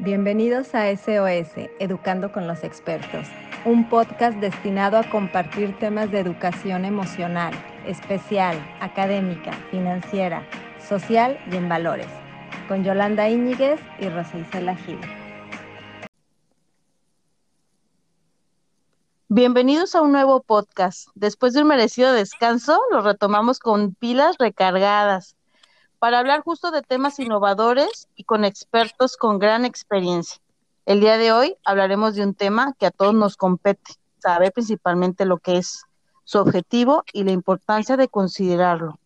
Bienvenidos a SOS, Educando con los Expertos, un podcast destinado a compartir temas de educación emocional, especial, académica, financiera, social y en valores, con Yolanda Íñiguez y Rosa Isela Gil. Bienvenidos a un nuevo podcast. Después de un merecido descanso, lo retomamos con pilas recargadas para hablar justo de temas innovadores y con expertos con gran experiencia. El día de hoy hablaremos de un tema que a todos nos compete, saber principalmente lo que es su objetivo y la importancia de considerarlo.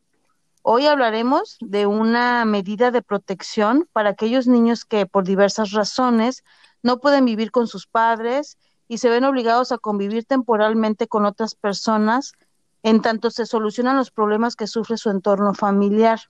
Hoy hablaremos de una medida de protección para aquellos niños que por diversas razones no pueden vivir con sus padres y se ven obligados a convivir temporalmente con otras personas en tanto se solucionan los problemas que sufre su entorno familiar.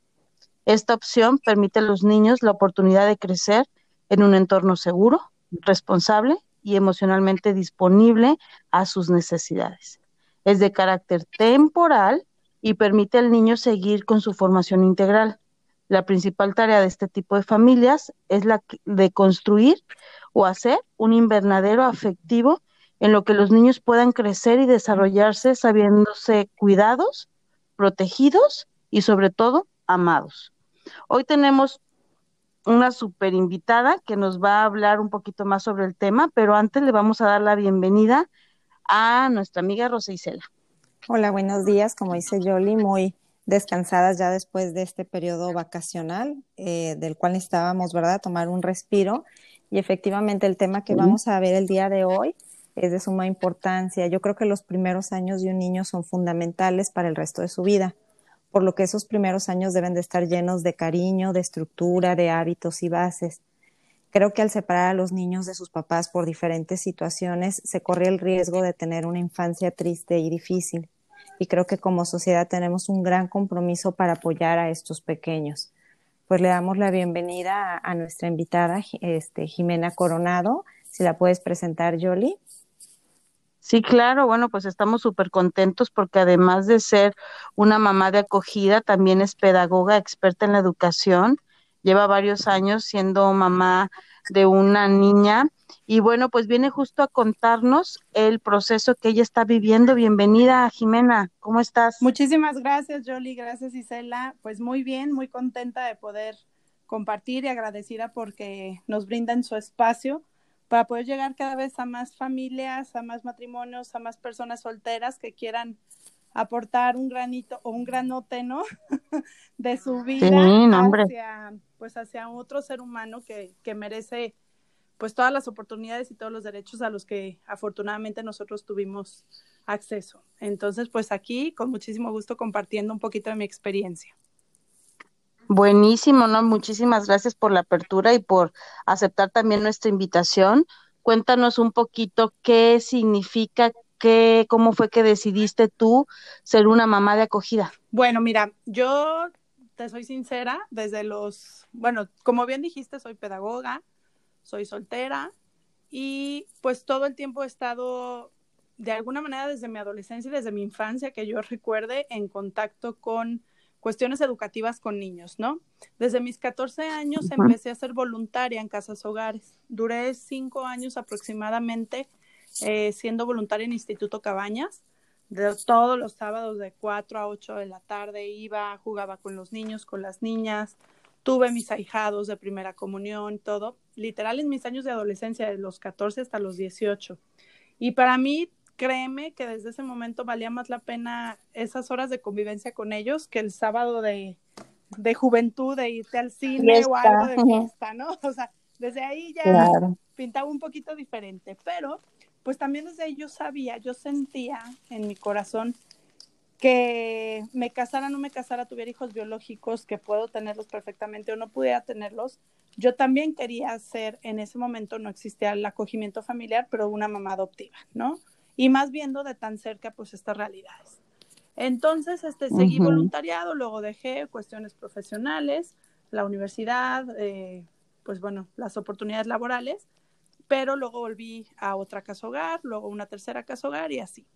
Esta opción permite a los niños la oportunidad de crecer en un entorno seguro, responsable y emocionalmente disponible a sus necesidades. Es de carácter temporal y permite al niño seguir con su formación integral. La principal tarea de este tipo de familias es la de construir o hacer un invernadero afectivo en lo que los niños puedan crecer y desarrollarse sabiéndose cuidados, protegidos y sobre todo amados. Hoy tenemos una super invitada que nos va a hablar un poquito más sobre el tema, pero antes le vamos a dar la bienvenida a nuestra amiga Rosa Isela. Hola, buenos días. Como dice Yoli, muy descansadas ya después de este periodo vacacional, eh, del cual necesitábamos, ¿verdad?, tomar un respiro. Y efectivamente el tema que vamos a ver el día de hoy es de suma importancia. Yo creo que los primeros años de un niño son fundamentales para el resto de su vida por lo que esos primeros años deben de estar llenos de cariño, de estructura, de hábitos y bases. Creo que al separar a los niños de sus papás por diferentes situaciones, se corre el riesgo de tener una infancia triste y difícil. Y creo que como sociedad tenemos un gran compromiso para apoyar a estos pequeños. Pues le damos la bienvenida a, nuestra invitada, este, Jimena Coronado. Si la puedes presentar, Jolie. Sí, claro, bueno, pues estamos súper contentos porque además de ser una mamá de acogida, también es pedagoga experta en la educación. Lleva varios años siendo mamá de una niña y bueno, pues viene justo a contarnos el proceso que ella está viviendo. Bienvenida, Jimena, ¿cómo estás? Muchísimas gracias, Jolie, gracias, Isela. Pues muy bien, muy contenta de poder compartir y agradecida porque nos brindan su espacio para poder llegar cada vez a más familias, a más matrimonios, a más personas solteras que quieran aportar un granito o un granote, ¿no? de su vida hacia, pues hacia otro ser humano que, que merece pues todas las oportunidades y todos los derechos a los que afortunadamente nosotros tuvimos acceso. Entonces, pues aquí con muchísimo gusto compartiendo un poquito de mi experiencia. Buenísimo, ¿no? Muchísimas gracias por la apertura y por aceptar también nuestra invitación. Cuéntanos un poquito qué significa, qué, cómo fue que decidiste tú ser una mamá de acogida. Bueno, mira, yo te soy sincera, desde los, bueno, como bien dijiste, soy pedagoga, soy soltera y pues todo el tiempo he estado de alguna manera desde mi adolescencia y desde mi infancia que yo recuerde en contacto con cuestiones educativas con niños, ¿no? Desde mis 14 años empecé a ser voluntaria en casas hogares. Duré cinco años aproximadamente eh, siendo voluntaria en Instituto Cabañas. De, todos los sábados de 4 a 8 de la tarde iba, jugaba con los niños, con las niñas, tuve mis ahijados de primera comunión, todo, literal en mis años de adolescencia, de los 14 hasta los 18. Y para mí créeme que desde ese momento valía más la pena esas horas de convivencia con ellos que el sábado de, juventud, de irte al cine o algo de fiesta, ¿no? O sea, desde ahí ya pintaba un poquito diferente, pero pues también desde ahí yo sabía, yo sentía en mi corazón que me casara, no me casara, tuviera hijos biológicos, que puedo tenerlos perfectamente o no pudiera tenerlos, yo también quería ser, en ese momento no existía el acogimiento familiar, pero una mamá adoptiva, ¿no? Y más viendo de tan cerca pues estas realidades. Entonces, este, seguí voluntariado, luego dejé cuestiones profesionales, la universidad, eh, pues bueno, las oportunidades laborales, pero luego volví a otra casa hogar, luego una tercera casa hogar y así.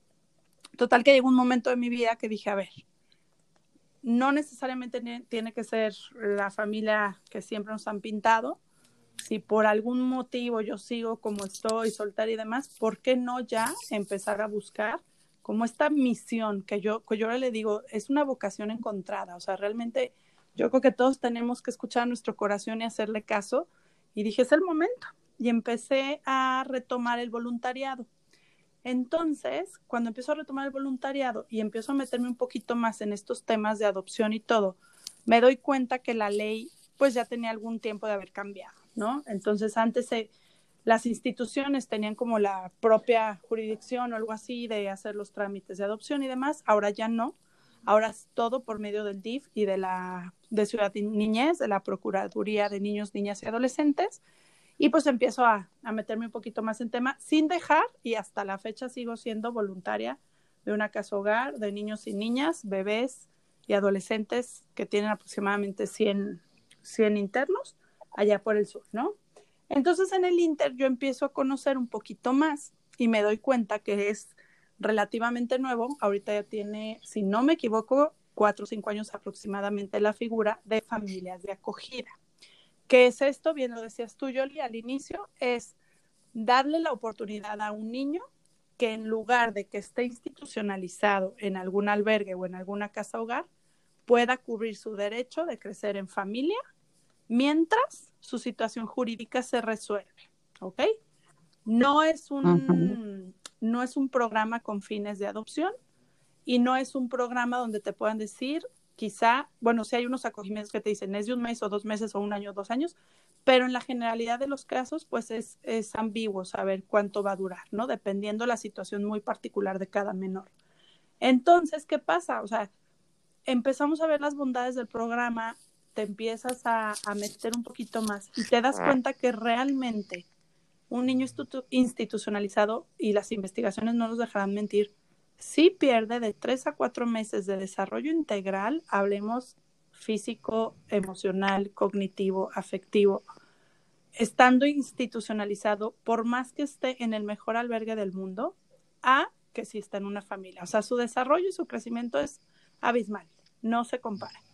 Total que llegó un momento de mi vida que dije, a ver, no necesariamente tiene que ser la familia que siempre nos han pintado, si por algún motivo yo sigo como estoy, soltar y demás, ¿por qué no ya empezar a buscar como esta misión que yo, que yo ahora le digo, es una vocación encontrada, o sea, realmente yo creo que todos tenemos que escuchar nuestro corazón y hacerle caso. Y dije, es el momento. Y empecé a retomar el voluntariado. Entonces, cuando empiezo a retomar el voluntariado y empiezo a meterme un poquito más en estos temas de adopción y todo, me doy cuenta que la ley pues ya tenía algún tiempo de haber cambiado, ¿no? Entonces, antes las instituciones tenían como la propia jurisdicción o algo así de hacer los trámites de adopción y demás, ahora ya no. Ahora es todo por medio del DIF y de la de Ciudad Niñez, de la Procuraduría de Niños, Niñas y Adolescentes. Y pues empiezo a, a, meterme un poquito más en tema, sin dejar, y hasta la fecha sigo siendo voluntaria de una casa hogar de niños y niñas, bebés y adolescentes que tienen aproximadamente 100, 100 internos allá por el sur, ¿no? Entonces en el Inter yo empiezo a conocer un poquito más y me doy cuenta que es relativamente nuevo, ahorita ya tiene, si no me equivoco, cuatro o cinco años aproximadamente la figura de familias de acogida. ¿Qué es esto? Bien lo decías tú, Yoli, al inicio, es darle la oportunidad a un niño que en lugar de que esté institucionalizado en algún albergue o en alguna casa hogar, pueda cubrir su derecho de crecer en familia mientras su situación jurídica se resuelve. ¿Ok? No es un, no es un programa con fines de adopción y no es un programa donde te puedan decir, quizá, bueno, si hay unos acogimientos que te dicen es de un mes o dos meses o un año o dos años, pero en la generalidad de los casos, pues es, es ambiguo saber cuánto va a durar, ¿no? Dependiendo la situación muy particular de cada menor. Entonces, ¿qué pasa? O sea, empezamos a ver las bondades del programa, te empiezas a, a meter un poquito más y te das cuenta que realmente un niño institucionalizado, y las investigaciones no nos dejarán mentir, si pierde de tres a cuatro meses de desarrollo integral, hablemos físico, emocional, cognitivo, afectivo, estando institucionalizado, por más que esté en el mejor albergue del mundo, a que si está en una familia. O sea, su desarrollo y su crecimiento es abismal, no se compara.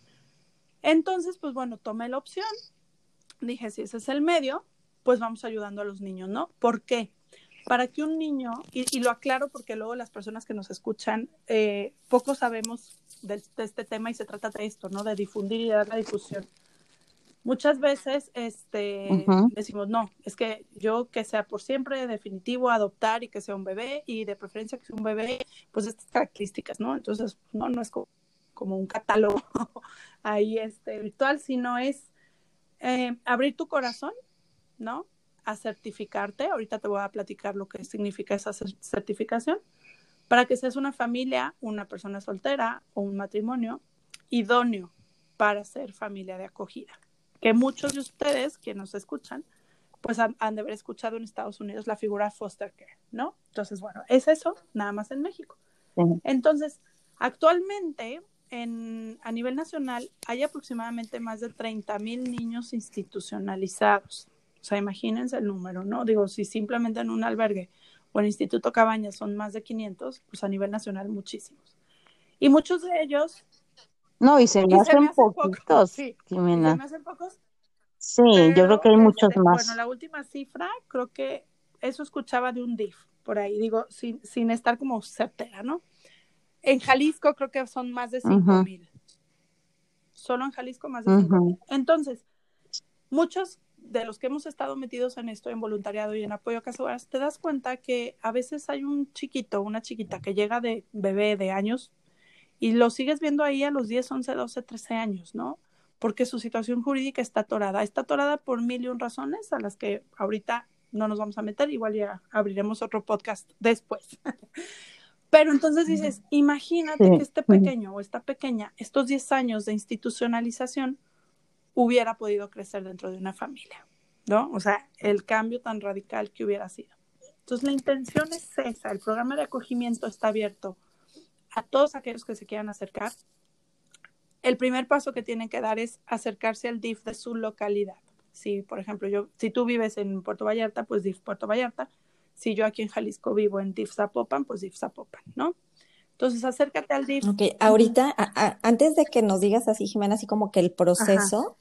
Entonces, pues bueno, tomé la opción, dije, si ese es el medio, pues vamos ayudando a los niños, ¿no? ¿Por qué? Para que un niño, y, lo aclaro porque luego las personas que nos escuchan, eh, poco sabemos de, este tema y se trata de esto, ¿no? De difundir y dar la difusión. Muchas veces este, decimos, no, es que yo que sea por siempre definitivo adoptar y que sea un bebé y de preferencia que sea un bebé, pues estas características, ¿no? Entonces, no, no es como, un catálogo ahí este, virtual, sino es eh, abrir tu corazón ¿no? A certificarte. Ahorita te voy a platicar lo que significa esa certificación. Para que seas una familia, una persona soltera o un matrimonio idóneo para ser familia de acogida. Que muchos de ustedes que nos escuchan, pues han, de haber escuchado en Estados Unidos la figura foster care, ¿no? Entonces, bueno, es eso, nada más en México. Entonces, actualmente en, a nivel nacional hay aproximadamente más de 30 mil niños institucionalizados. O sea, imagínense el número, ¿no? Digo, si simplemente en un albergue o en el Instituto Cabañas son más de 500, pues a nivel nacional muchísimos. Y muchos de ellos... No, y se me, hacen, poquitos, sí, ¿Se me hacen pocos? Sí, yo creo que hay muchos más. Bueno, la última cifra, creo que eso escuchaba de un DIF, por ahí, digo, sin, sin estar como certera, ¿no? En Jalisco creo que son más de 5 mil. Solo en Jalisco más de 5 mil. Entonces, muchos de los que hemos estado metidos en esto, en voluntariado y en apoyo a casas te das cuenta que a veces hay un chiquito, una chiquita que llega de bebé de años y lo sigues viendo ahí a los 10, 11, 12, 13 años, ¿no? Porque su situación jurídica está atorada. Está atorada por mil y un razones a las que ahorita no nos vamos a meter, igual ya abriremos otro podcast después. Pero entonces dices, imagínate que este pequeño o esta pequeña, estos 10 años de institucionalización, hubiera podido crecer dentro de una familia, ¿no? O sea, el cambio tan radical que hubiera sido. Entonces, la intención es esa, el programa de acogimiento está abierto a todos aquellos que se quieran acercar. El primer paso que tienen que dar es acercarse al DIF de su localidad. Si, por ejemplo, yo, si tú vives en Puerto Vallarta, pues DIF Puerto Vallarta. Si yo aquí en Jalisco vivo en DIF Zapopan, pues DIF Zapopan, ¿no? Entonces, acércate al DIF. Ok, ahorita, antes de que nos digas así, Jimena, así como que el proceso,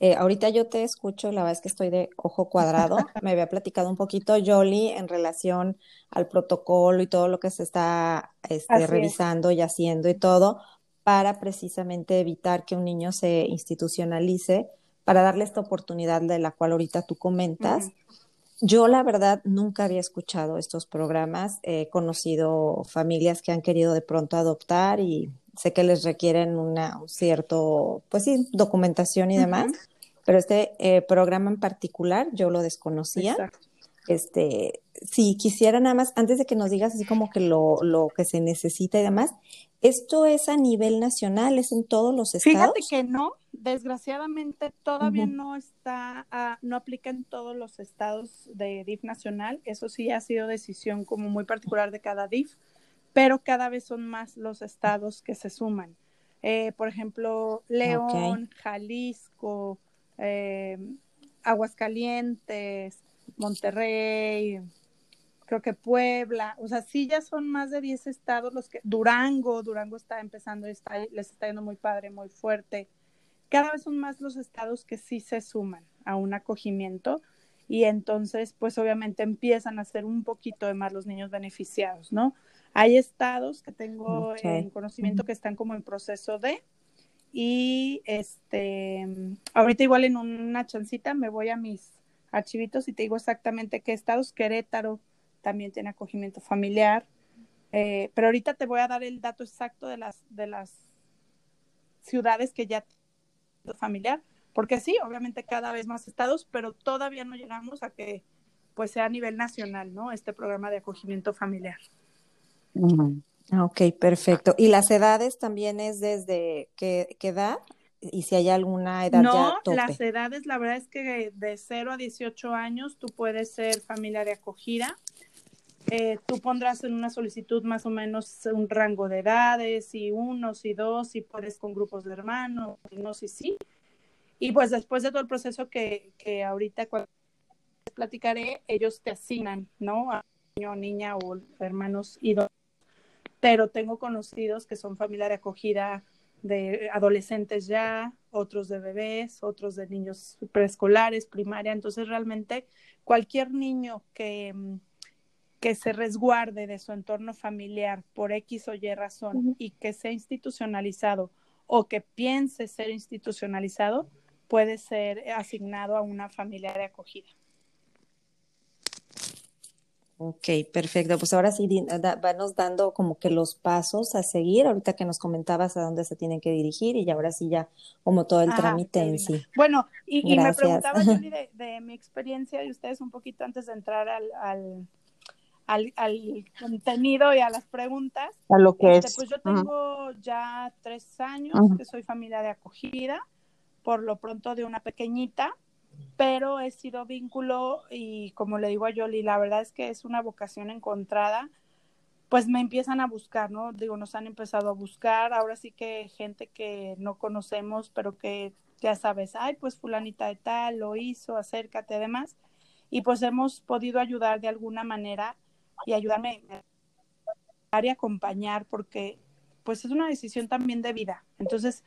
eh, ahorita yo te escucho, la verdad es que estoy de ojo cuadrado. Me había platicado un poquito Yoli en relación al protocolo y todo lo que se está este, revisando y haciendo y todo para precisamente evitar que un niño se institucionalice, para darle esta oportunidad de la cual ahorita tú comentas. Yo la verdad nunca había escuchado estos programas, he conocido familias que han querido de pronto adoptar y sé que les requieren una un cierto, pues sí, documentación y demás, pero este eh, programa en particular yo lo desconocía. Este, si quisiera nada más, antes de que nos digas así como que lo, lo que se necesita y demás, ¿esto es a nivel nacional? ¿Es en todos los estados? Fíjate que no, desgraciadamente todavía no está, ah, no aplica en todos los estados de DIF nacional, eso sí ha sido decisión como muy particular de cada DIF, pero cada vez son más los estados que se suman. Eh, por ejemplo, León, Jalisco, eh, Aguascalientes, Monterrey, creo que Puebla, o sea, sí ya son más de 10 estados los que, Durango, Durango está empezando, está, les está yendo muy padre, muy fuerte. Cada vez son más los estados que sí se suman a un acogimiento y entonces, pues obviamente empiezan a ser un poquito de más los niños beneficiados, ¿no? Hay estados que tengo en conocimiento que están como en proceso de, y este, ahorita igual en una chancita me voy a mis archivitos y te digo exactamente qué estados. Querétaro también tiene acogimiento familiar. Eh, pero ahorita te voy a dar el dato exacto de las, de las ciudades que ya familiar, porque sí, obviamente cada vez más estados, pero todavía no llegamos a que pues sea a nivel nacional, ¿no? Este programa de acogimiento familiar. Ok, perfecto. ¿Y las edades también es desde qué, edad? Y si hay alguna edad no, las edades, la verdad es que de 0 a 18 años tú puedes ser familia de acogida. Eh, tú pondrás en una solicitud más o menos un rango de edades, y unos y dos, y puedes con grupos de hermanos, no si sí. Y pues después de todo el proceso que, que ahorita cuando platicaré, ellos te asignan, ¿no? A niño, niña o hermanos y dos pero tengo conocidos que son familia de acogida de adolescentes ya, otros de bebés, otros de niños preescolares, primaria, entonces realmente cualquier niño que, que se resguarde de su entorno familiar por X o Y razón y que sea institucionalizado o que piense ser institucionalizado, puede ser asignado a una familia de acogida. Ok, perfecto. Pues ahora sí, vanos dando como que los pasos a seguir, ahorita que nos comentabas a dónde se tienen que dirigir y ahora sí ya como todo el trámite en sí. Bueno, y, me preguntaba, Julie, de, mi experiencia de ustedes un poquito antes de entrar al, al, al, contenido y a las preguntas. A lo que este, es. Pues yo tengo ya tres años que soy familia de acogida, por lo pronto de una pequeñita pero he sido vínculo y como le digo a Yoli, la verdad es que es una vocación encontrada, pues me empiezan a buscar, ¿no? Digo, nos han empezado a buscar, ahora sí que gente que no conocemos, pero que ya sabes, ay, pues fulanita de tal lo hizo, acércate, además, y pues hemos podido ayudar de alguna manera y ayudarme a acompañar porque pues es una decisión también de vida. Entonces,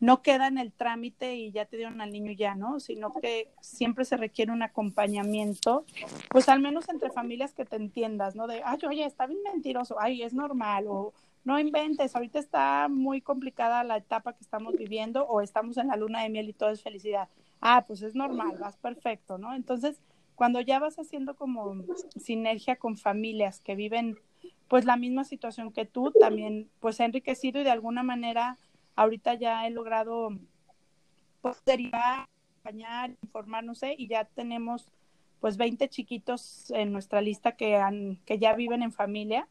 no queda en el trámite y ya te dieron al niño ya, ¿no? Sino que siempre se requiere un acompañamiento, pues al menos entre familias que te entiendas, ¿no? De, ay, oye, está bien mentiroso, ay, es normal, o no inventes, ahorita está muy complicada la etapa que estamos viviendo, o estamos en la luna de miel y todo es felicidad. Ah, pues es normal, vas perfecto, ¿no? Entonces, cuando ya vas haciendo como sinergia con familias que viven pues la misma situación que tú, también pues enriquecido y de alguna manera Ahorita ya he logrado pues, derivar, acompañar, informar, no sé, y ya tenemos pues 20 chiquitos en nuestra lista que, han, que ya viven en familia.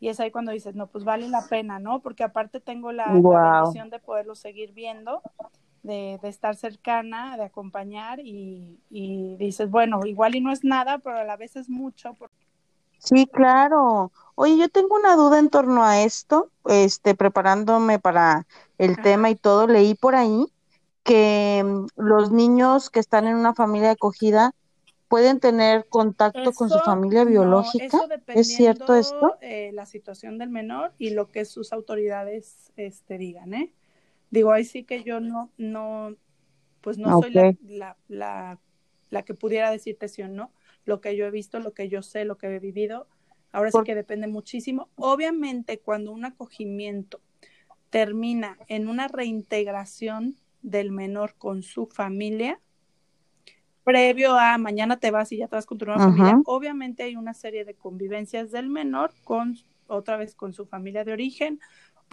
Y es ahí cuando dices, no, pues vale la pena, ¿no? Porque aparte tengo la, wow. de poderlos seguir viendo, de, de, estar cercana, de acompañar y, y, dices, bueno, igual y no es nada, pero a la vez es mucho. Sí, claro. Oye, yo tengo una duda en torno a esto, este, preparándome para el tema y todo, leí por ahí que mm, los niños que están en una familia acogida, pueden tener contacto con su familia biológica. ¿Es cierto esto? Eh, la situación del menor y lo que sus autoridades este, digan, ¿eh? Digo, ahí sí que yo no, no, pues no soy la, la, la, que pudiera decirte sí o no. Lo que yo he visto, lo que yo sé, lo que he vivido, ahora sí que depende muchísimo. Obviamente, cuando un acogimiento termina en una reintegración del menor con su familia, previo a mañana te vas y ya te vas con tu nueva familia, obviamente hay una serie de convivencias del menor con otra vez con su familia de origen,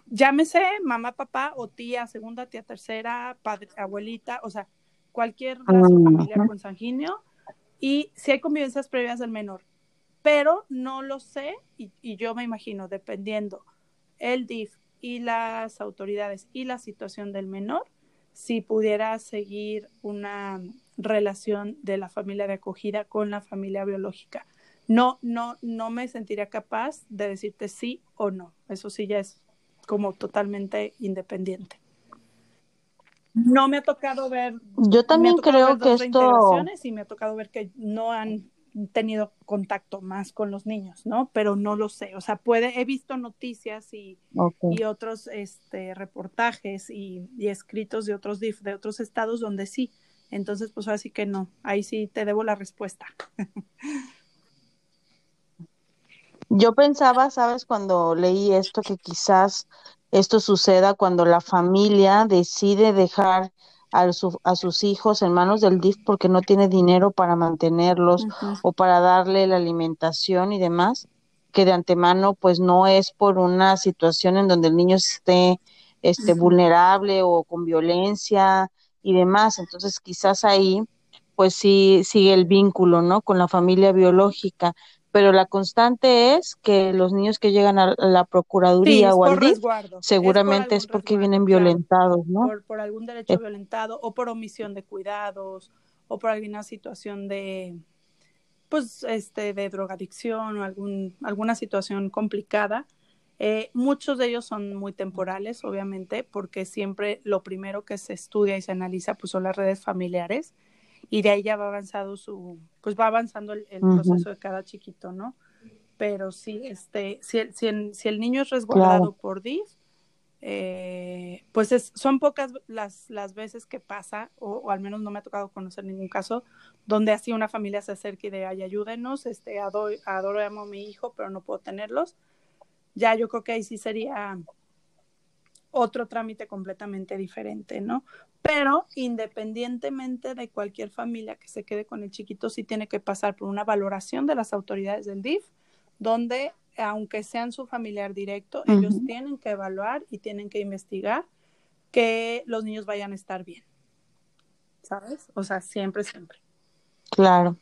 llámese mamá, papá o tía, segunda, tía, tercera, padre, abuelita, o sea, cualquier lazo familiar consanguíneo, y si hay convivencias previas del menor, pero no lo sé y, y yo me imagino, dependiendo el DIF y las autoridades y la situación del menor, si pudiera seguir una relación de la familia de acogida con la familia biológica. No, no, no me sentiría capaz de decirte sí o no. Eso sí ya es como totalmente independiente. No me ha tocado ver. Yo también creo que esto. Y me ha tocado ver que no han tenido contacto más con los niños, ¿no? Pero no lo sé. O sea, puede, he visto noticias y, y otros este, reportajes y, y, escritos de otros DIF, de otros estados donde sí. Entonces, pues así que no. Ahí sí te debo la respuesta. Yo pensaba, sabes, cuando leí esto, que quizás esto suceda cuando la familia decide dejar a, sus hijos en manos del DIF porque no tiene dinero para mantenerlos o para darle la alimentación y demás, que de antemano pues no es por una situación en donde el niño esté este, vulnerable o con violencia y demás. Entonces quizás ahí pues sí sigue el vínculo, ¿no? Con la familia biológica pero la constante es que los niños que llegan a la Procuraduría o al DIF seguramente es, porque vienen violentados, ¿no? Por, algún derecho violentado o por omisión de cuidados o por alguna situación de pues este de drogadicción o algún alguna situación complicada. Eh, muchos de ellos son muy temporales, obviamente, porque siempre lo primero que se estudia y se analiza pues son las redes familiares y de ahí ya va avanzado su, pues va avanzando el, proceso de cada chiquito, ¿no? Pero sí, este, si el, si el, si el niño es resguardado por DIF, eh, pues es, son pocas las, las veces que pasa, o, al menos no me ha tocado conocer ningún caso, donde así una familia se acerque y de, ay, ayúdenos, este, adoro, adoro y amo a mi hijo, pero no puedo tenerlos. Ya yo creo que ahí sí sería otro trámite completamente diferente, ¿no? Pero independientemente de cualquier familia que se quede con el chiquito, sí tiene que pasar por una valoración de las autoridades del DIF, donde aunque sean su familiar directo, ellos tienen que evaluar y tienen que investigar que los niños vayan a estar bien. ¿Sabes? O sea, siempre, siempre. Claro.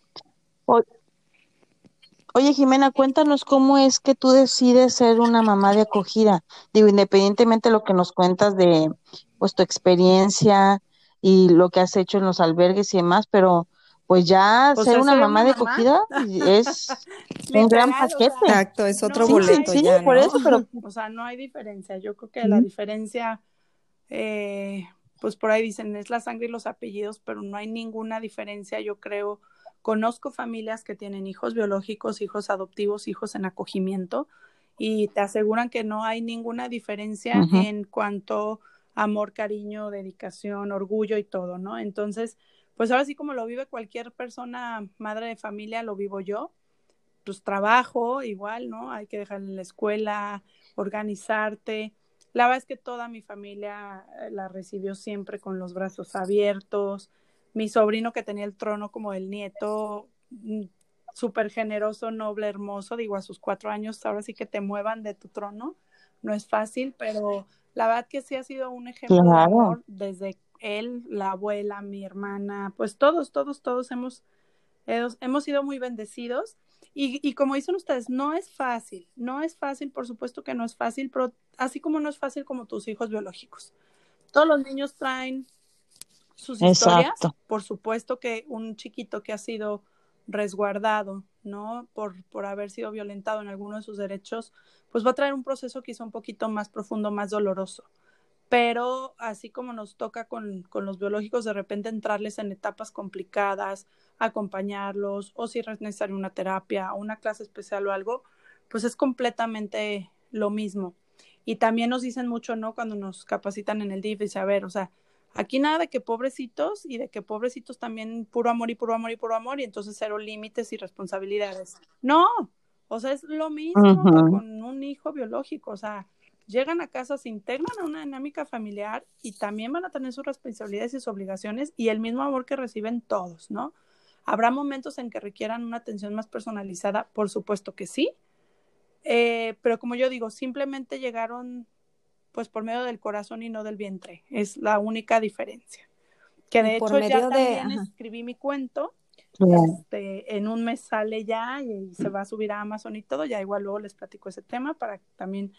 Oye, Jimena, cuéntanos cómo es que tú decides ser una mamá de acogida. Digo, independientemente de lo que nos cuentas de pues tu experiencia y lo que has hecho en los albergues y demás, pero pues ya ser una mamá, de acogida es un gran paquete. Exacto, es otro boleto sí, por eso, pero o sea, no hay diferencia. Yo creo que la diferencia eh, pues por ahí dicen es la sangre y los apellidos, pero no hay ninguna diferencia, yo creo Conozco familias que tienen hijos biológicos, hijos adoptivos, hijos en acogimiento y te aseguran que no hay ninguna diferencia en cuanto a amor, cariño, dedicación, orgullo y todo, ¿no? Entonces, pues ahora sí como lo vive cualquier persona, madre de familia, lo vivo yo. Pues trabajo igual, ¿no? Hay que dejar en la escuela, organizarte. La verdad es que toda mi familia eh, la recibió siempre con los brazos abiertos, mi sobrino que tenía el trono como el nieto mm, súper generoso, noble, hermoso, digo, a sus cuatro años, ahora sí que te muevan de tu trono, no es fácil, pero la verdad que sí ha sido un ejemplo de amor desde él, la abuela, mi hermana, pues todos, todos, todos hemos, hemos sido muy bendecidos. Y, y como dicen ustedes, no es fácil, no es fácil, por supuesto que no es fácil, pero así como no es fácil como tus hijos biológicos. Todos los niños traen sus historias. Por supuesto que un chiquito que ha sido resguardado, ¿no? Por, por haber sido violentado en alguno de sus derechos, pues va a traer un proceso quizá un poquito más profundo, más doloroso. Pero así como nos toca con, con los biológicos de repente entrarles en etapas complicadas, acompañarlos o si es necesaria una terapia una clase especial o algo, pues es completamente lo mismo. Y también nos dicen mucho, ¿no? Cuando nos capacitan en el DIF, dice, a ver, o sea, aquí nada de que pobrecitos y de que pobrecitos también puro amor y puro amor y puro amor y entonces cero límites y responsabilidades. No, o sea, es lo mismo con un hijo biológico, o sea, llegan a casa, se integran a una dinámica familiar y también van a tener sus responsabilidades y sus obligaciones y el mismo amor que reciben todos, ¿no? ¿Habrá momentos en que requieran una atención más personalizada? Por supuesto que sí, eh, pero como yo digo, simplemente llegaron pues por medio del corazón y no del vientre. Es la única diferencia. Que de hecho ya también escribí mi cuento. Este, en un mes sale ya y se va a subir a Amazon y todo. Ya igual luego les platico ese tema para también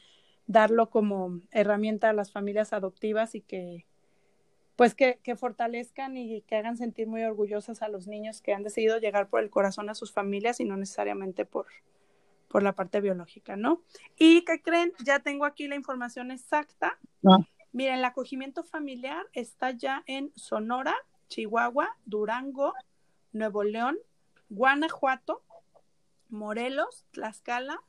darlo como herramienta a las familias adoptivas y que pues que, que, fortalezcan y que hagan sentir muy orgullosas a los niños que han decidido llegar por el corazón a sus familias y no necesariamente por, por la parte biológica, ¿no? Y que creen, ya tengo aquí la información exacta. Ah. Miren, el acogimiento familiar está ya en Sonora, Chihuahua, Durango, Nuevo León, Guanajuato, Morelos, Tlaxcala,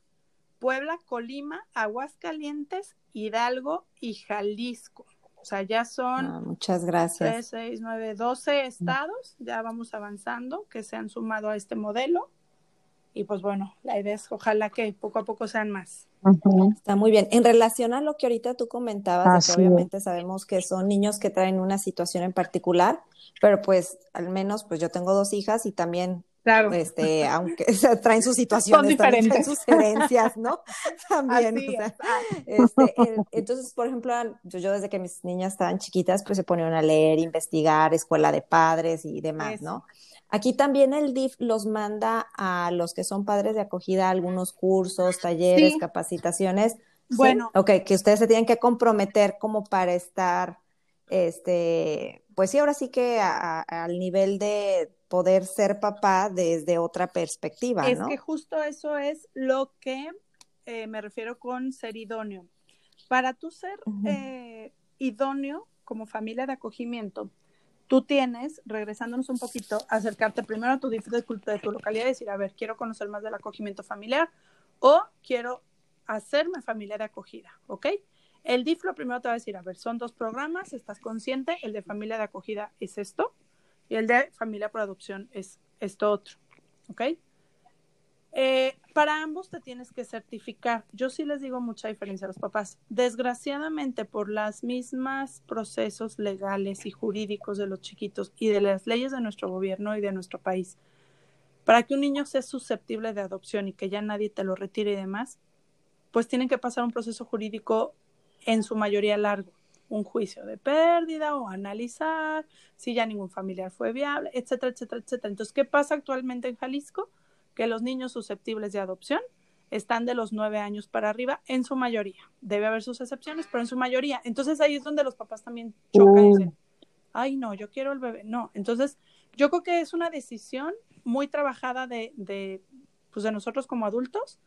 Puebla, Colima, Aguascalientes, Hidalgo y Jalisco. O sea, ya son. Ah, muchas gracias. 3, 6, 9, 12 estados. Ya vamos avanzando que se han sumado a este modelo y pues bueno, la idea es ojalá que poco a poco sean más. Está muy bien. En relación a lo que ahorita tú comentabas, que obviamente sabemos que son niños que traen una situación en particular, pero pues al menos pues yo tengo dos hijas y también Claro. Este, aunque traen sus situaciones, también traen sus herencias, ¿no? También. o sea, este, entonces, por ejemplo, yo, yo, desde que mis niñas estaban chiquitas, pues se ponían a leer, investigar, escuela de padres y demás, ¿no? Aquí también el DIF los manda a los que son padres de acogida algunos cursos, talleres, capacitaciones. Bueno. Ok, que ustedes se tienen que comprometer como para estar, este, pues sí, ahora sí que al nivel de poder ser papá desde otra perspectiva. Es que justo eso es lo que eh, me refiero con ser idóneo. Para tú ser eh, idóneo como familia de acogimiento, tú tienes, regresándonos un poquito, acercarte primero a tu de, de tu localidad y decir, a ver, quiero conocer más del acogimiento familiar o quiero hacerme familia de acogida, ¿ok? El DIF lo primero te va a decir, a ver, son dos programas, estás consciente, el de familia de acogida es esto y el de familia por adopción es esto otro, ¿ok? Eh, para ambos te tienes que certificar. Yo sí les digo mucha diferencia a los papás. Desgraciadamente, por las mismas procesos legales y jurídicos de los chiquitos y de las leyes de nuestro gobierno y de nuestro país, para que un niño sea susceptible de adopción y que ya nadie te lo retire y demás, pues tienen que pasar un proceso jurídico en su mayoría largo, un juicio de pérdida o analizar si ya ningún familiar fue viable, etcétera, etcétera, etcétera. Entonces, ¿qué pasa actualmente en Jalisco? Que los niños susceptibles de adopción están de los nueve años para arriba en su mayoría. Debe haber sus excepciones, pero en su mayoría. Entonces ahí es donde los papás también chocan y dicen, ay no, yo quiero el bebé. No, entonces yo creo que es una decisión muy trabajada de, de, pues de nosotros como adultos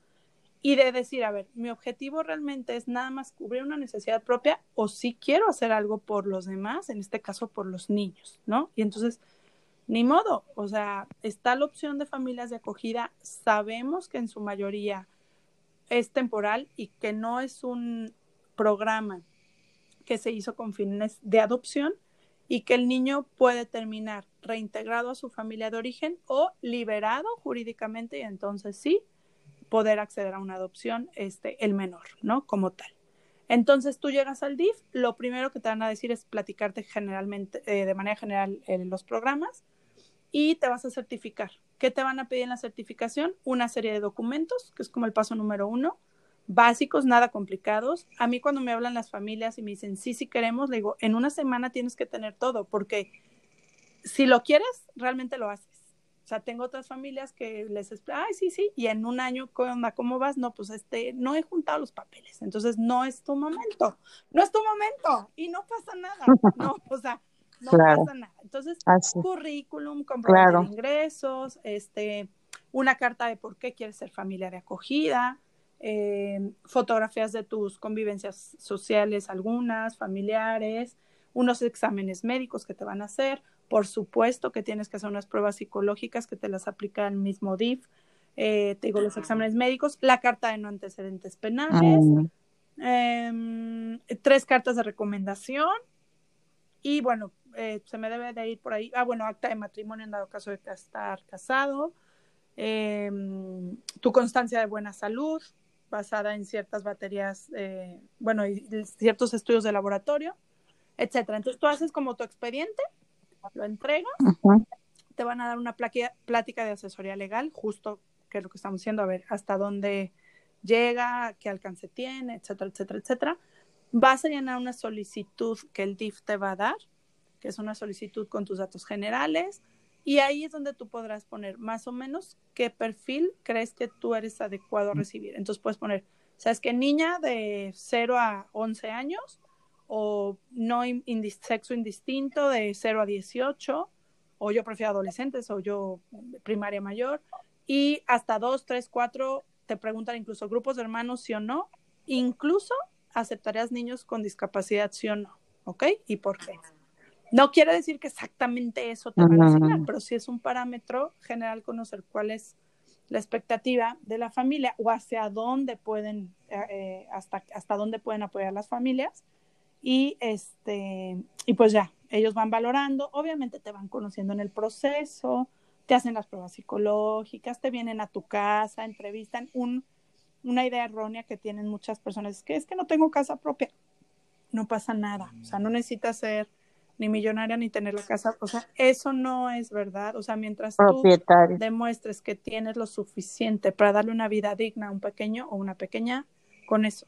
y de decir, a ver, mi objetivo realmente es nada más cubrir una necesidad propia o si quiero hacer algo por los demás, en este caso por los niños, ¿no? Y entonces ni modo, o sea, está la opción de familias de acogida, sabemos que en su mayoría es temporal y que no es un programa que se hizo con fines de adopción y que el niño puede terminar reintegrado a su familia de origen o liberado jurídicamente y entonces sí poder acceder a una adopción este el menor, ¿no? Como tal. Entonces tú llegas al DIF, lo primero que te van a decir es platicarte generalmente, eh, de manera general, en los programas, y te vas a certificar. ¿Qué te van a pedir en la certificación? Una serie de documentos, que es como el paso número uno, básicos, nada complicados. A mí cuando me hablan las familias y me dicen, sí, sí queremos, le digo, en una semana tienes que tener todo, porque si lo quieres, realmente lo haces. O sea, tengo otras familias que les ay, sí, sí, y en un año, ¿cómo, onda? ¿cómo vas? No, pues este, no he juntado los papeles, entonces no es tu momento, no es tu momento, y no pasa nada, no, o sea, no pasa nada. Entonces, currículum, comprobante de ingresos, este, una carta de por qué quieres ser familia de acogida, eh, fotografías de tus convivencias sociales, algunas, familiares, unos exámenes médicos que te van a hacer, Por supuesto que tienes que hacer unas pruebas psicológicas que te las aplica el mismo DIF. Eh, te digo, los exámenes médicos, la carta de no antecedentes penales, em, tres cartas de recomendación y bueno, eh, se me debe de ir por ahí. Ah, bueno, acta de matrimonio en dado caso de estar casado, em, tu constancia de buena salud basada en ciertas baterías, eh, bueno, y ciertos estudios de laboratorio, etcétera. Entonces tú haces como tu expediente, lo entregas, te van a dar una plática de asesoría legal, justo que es lo que estamos diciendo, a ver hasta dónde llega, qué alcance tiene, etcétera, etcétera, etcétera. Vas a llenar una solicitud que el DIF te va a dar, que es una solicitud con tus datos generales, y ahí es donde tú podrás poner más o menos qué perfil crees que tú eres adecuado a recibir. Entonces puedes poner, ¿sabes qué? Niña de 0 a 11 años, o no sexo indistinto de 0 a 18, o yo prefiero adolescentes, o yo primaria mayor, y hasta 2, 3, 4 te preguntan incluso grupos de hermanos, sí o no, incluso aceptarías niños con discapacidad, sí o no, ¿ok? ¿Y por qué? No quiere decir que exactamente eso te van a enseñar, pero sí es un parámetro general conocer cuál es la expectativa de la familia o hacia dónde pueden, eh, hasta, hasta dónde pueden apoyar las familias. Y, este, y pues ya, ellos van valorando, obviamente te van conociendo en el proceso, te hacen las pruebas psicológicas, te vienen a tu casa, entrevistan un, una idea errónea que tienen muchas personas, es que es que no tengo casa propia. No pasa nada, o sea, no necesitas ser ni millonaria ni tener la casa, o sea, eso no es verdad, o sea, mientras tú demuestres que tienes lo suficiente para darle una vida digna a un pequeño o una pequeña, con eso,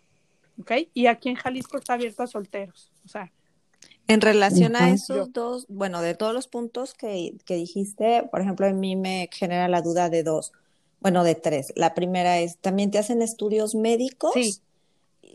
¿ok? Y aquí en Jalisco está abierto a solteros, o sea. En relación a esos dos, bueno, de todos los puntos que, que dijiste, por ejemplo, a mí me genera la duda de dos, bueno, de tres. La primera es, ¿también te hacen estudios médicos? Sí.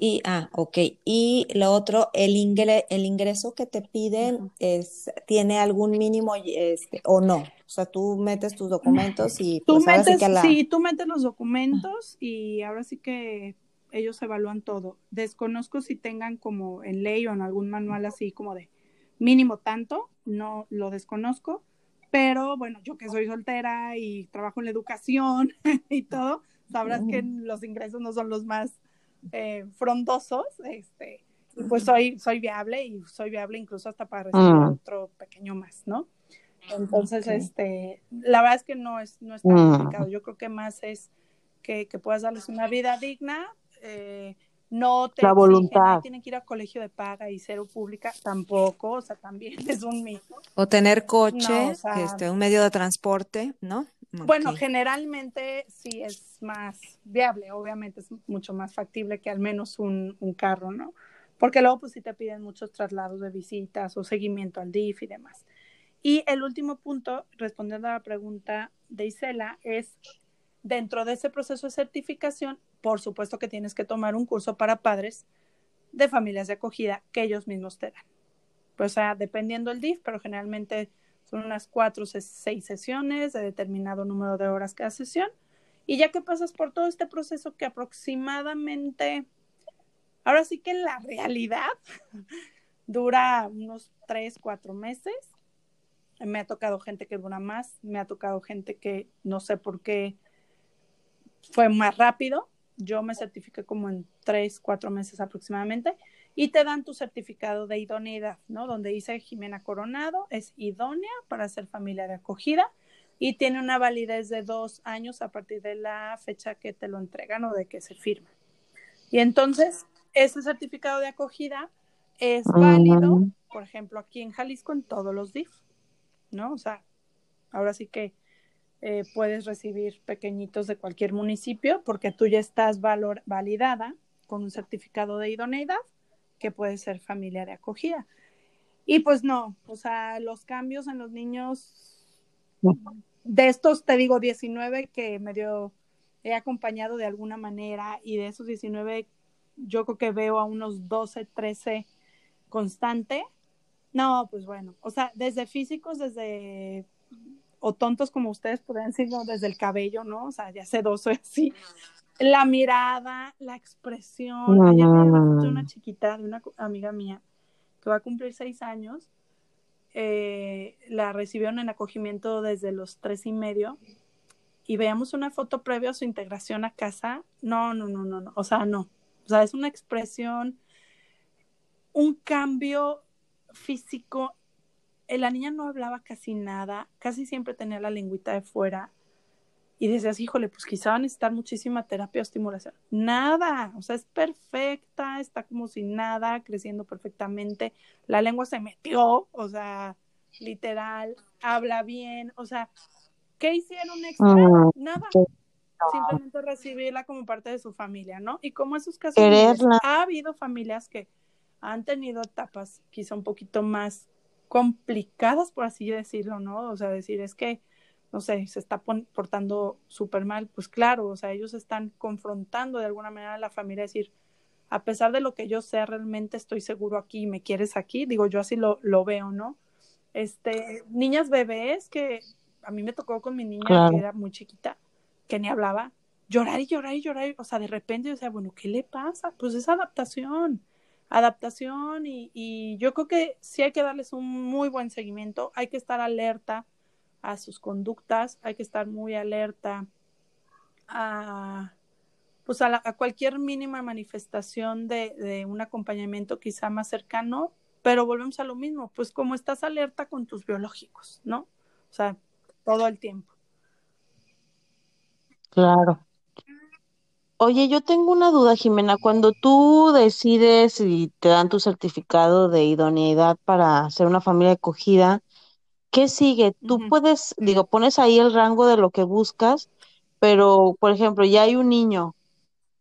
Y, ah, ok. Y lo otro, el, ingre, el ingreso que te piden es, ¿tiene algún mínimo este, o no? O sea, tú metes tus documentos y... Tú pues, metes, sí, tú metes los documentos y ahora sí que ellos evalúan todo. Desconozco si tengan como en ley o en algún manual así como de mínimo tanto, no lo desconozco, pero bueno, yo que soy soltera y trabajo en la educación y todo, sabrás que los ingresos no son los más eh, frondosos, este, pues soy, soy viable y soy viable incluso hasta para recibir mm. otro pequeño más, ¿no? Entonces, este, la verdad es que no es, no es tan mm. complicado. Yo creo que más es que, que puedas darles una vida digna, eh, no te la voluntad. tienen que ir a colegio de paga y cero pública, tampoco, o sea, también es un mito. O tener coche, este, un medio de transporte, ¿no? Bueno, generalmente sí es más viable, obviamente es mucho más factible que al menos un, un carro, ¿no? Porque luego pues sí te piden muchos traslados de visitas o seguimiento al DIF y demás. Y el último punto, respondiendo a la pregunta de Isela, es dentro de ese proceso de certificación, por supuesto que tienes que tomar un curso para padres de familias de acogida que ellos mismos te dan. Pues, o sea, dependiendo del DIF, pero generalmente son unas cuatro seis sesiones de determinado número de horas cada sesión. Y ya que pasas por todo este proceso que aproximadamente, ahora sí que en la realidad dura unos tres, cuatro meses. Me ha tocado gente que dura más, me ha tocado gente que no sé por qué fue más rápido. Yo me certifiqué como en tres, cuatro meses aproximadamente y te dan tu certificado de idoneidad, ¿no? Donde dice Jimena Coronado, es idónea para ser familia de acogida y tiene una validez de dos años a partir de la fecha que te lo entregan o de que se firma. Y entonces, ese certificado de acogida es válido, por ejemplo, aquí en Jalisco, en todos los DIF, ¿no? O sea, ahora sí que eh, puedes recibir pequeñitos de cualquier municipio porque tú ya estás valor validada con un certificado de idoneidad que puede ser familia de acogida. Y pues no, o sea, los cambios en los niños, de estos te digo 19 que medio he acompañado de alguna manera y de esos 19 yo creo que veo a unos 12, 13 constante. No, pues bueno, o sea, desde físicos, desde o tontos como ustedes podrían decir, desde el cabello, ¿no? O sea, ya sedoso así, la mirada, la expresión. Ayer me una chiquita de una amiga mía que va a cumplir seis años eh, la recibieron en acogimiento desde los tres y medio y veamos una foto previa a su integración a casa, no, no, no, no, no, o sea, no. O sea, es una expresión, un cambio físico. Eh, la niña no hablaba casi nada, casi siempre tenía la lengüita de fuera. Y decías, híjole, pues quizá van a necesitar muchísima terapia o estimulación. Nada, o sea, es perfecta, está como sin nada, creciendo perfectamente. La lengua se metió, o sea, literal, habla bien, o sea, ¿qué hicieron extra? Mm, Nada. Simplemente recibirla como parte de su familia, ¿no? Y como esos casos, ha habido familias que han tenido etapas quizá un poquito más complicadas, por así decirlo, ¿no? O sea, decir, es que, no sé, se está portando súper mal, pues claro, o sea, ellos están confrontando de alguna manera a la familia, decir, a pesar de lo que yo sé, realmente estoy seguro aquí, me quieres aquí, digo, yo así lo, lo veo, ¿no? Este, niñas bebés que a mí me tocó con mi niña que era muy chiquita, que ni hablaba, llorar y llorar y llorar, o sea, de repente yo decía, bueno, ¿qué le pasa? Pues es adaptación, adaptación y, y yo creo que sí hay que darles un muy buen seguimiento, hay que estar alerta a sus conductas, hay que estar muy alerta a pues a, a cualquier mínima manifestación de, de, un acompañamiento quizá más cercano, pero volvemos a lo mismo, pues como estás alerta con tus biológicos, ¿no? O sea, todo el tiempo. Claro. Oye, yo tengo una duda, Jimena. Cuando tú decides y te dan tu certificado de idoneidad para hacer una familia acogida, ¿qué sigue? Tú puedes, digo, pones ahí el rango de lo que buscas, pero, por ejemplo, ya hay un niño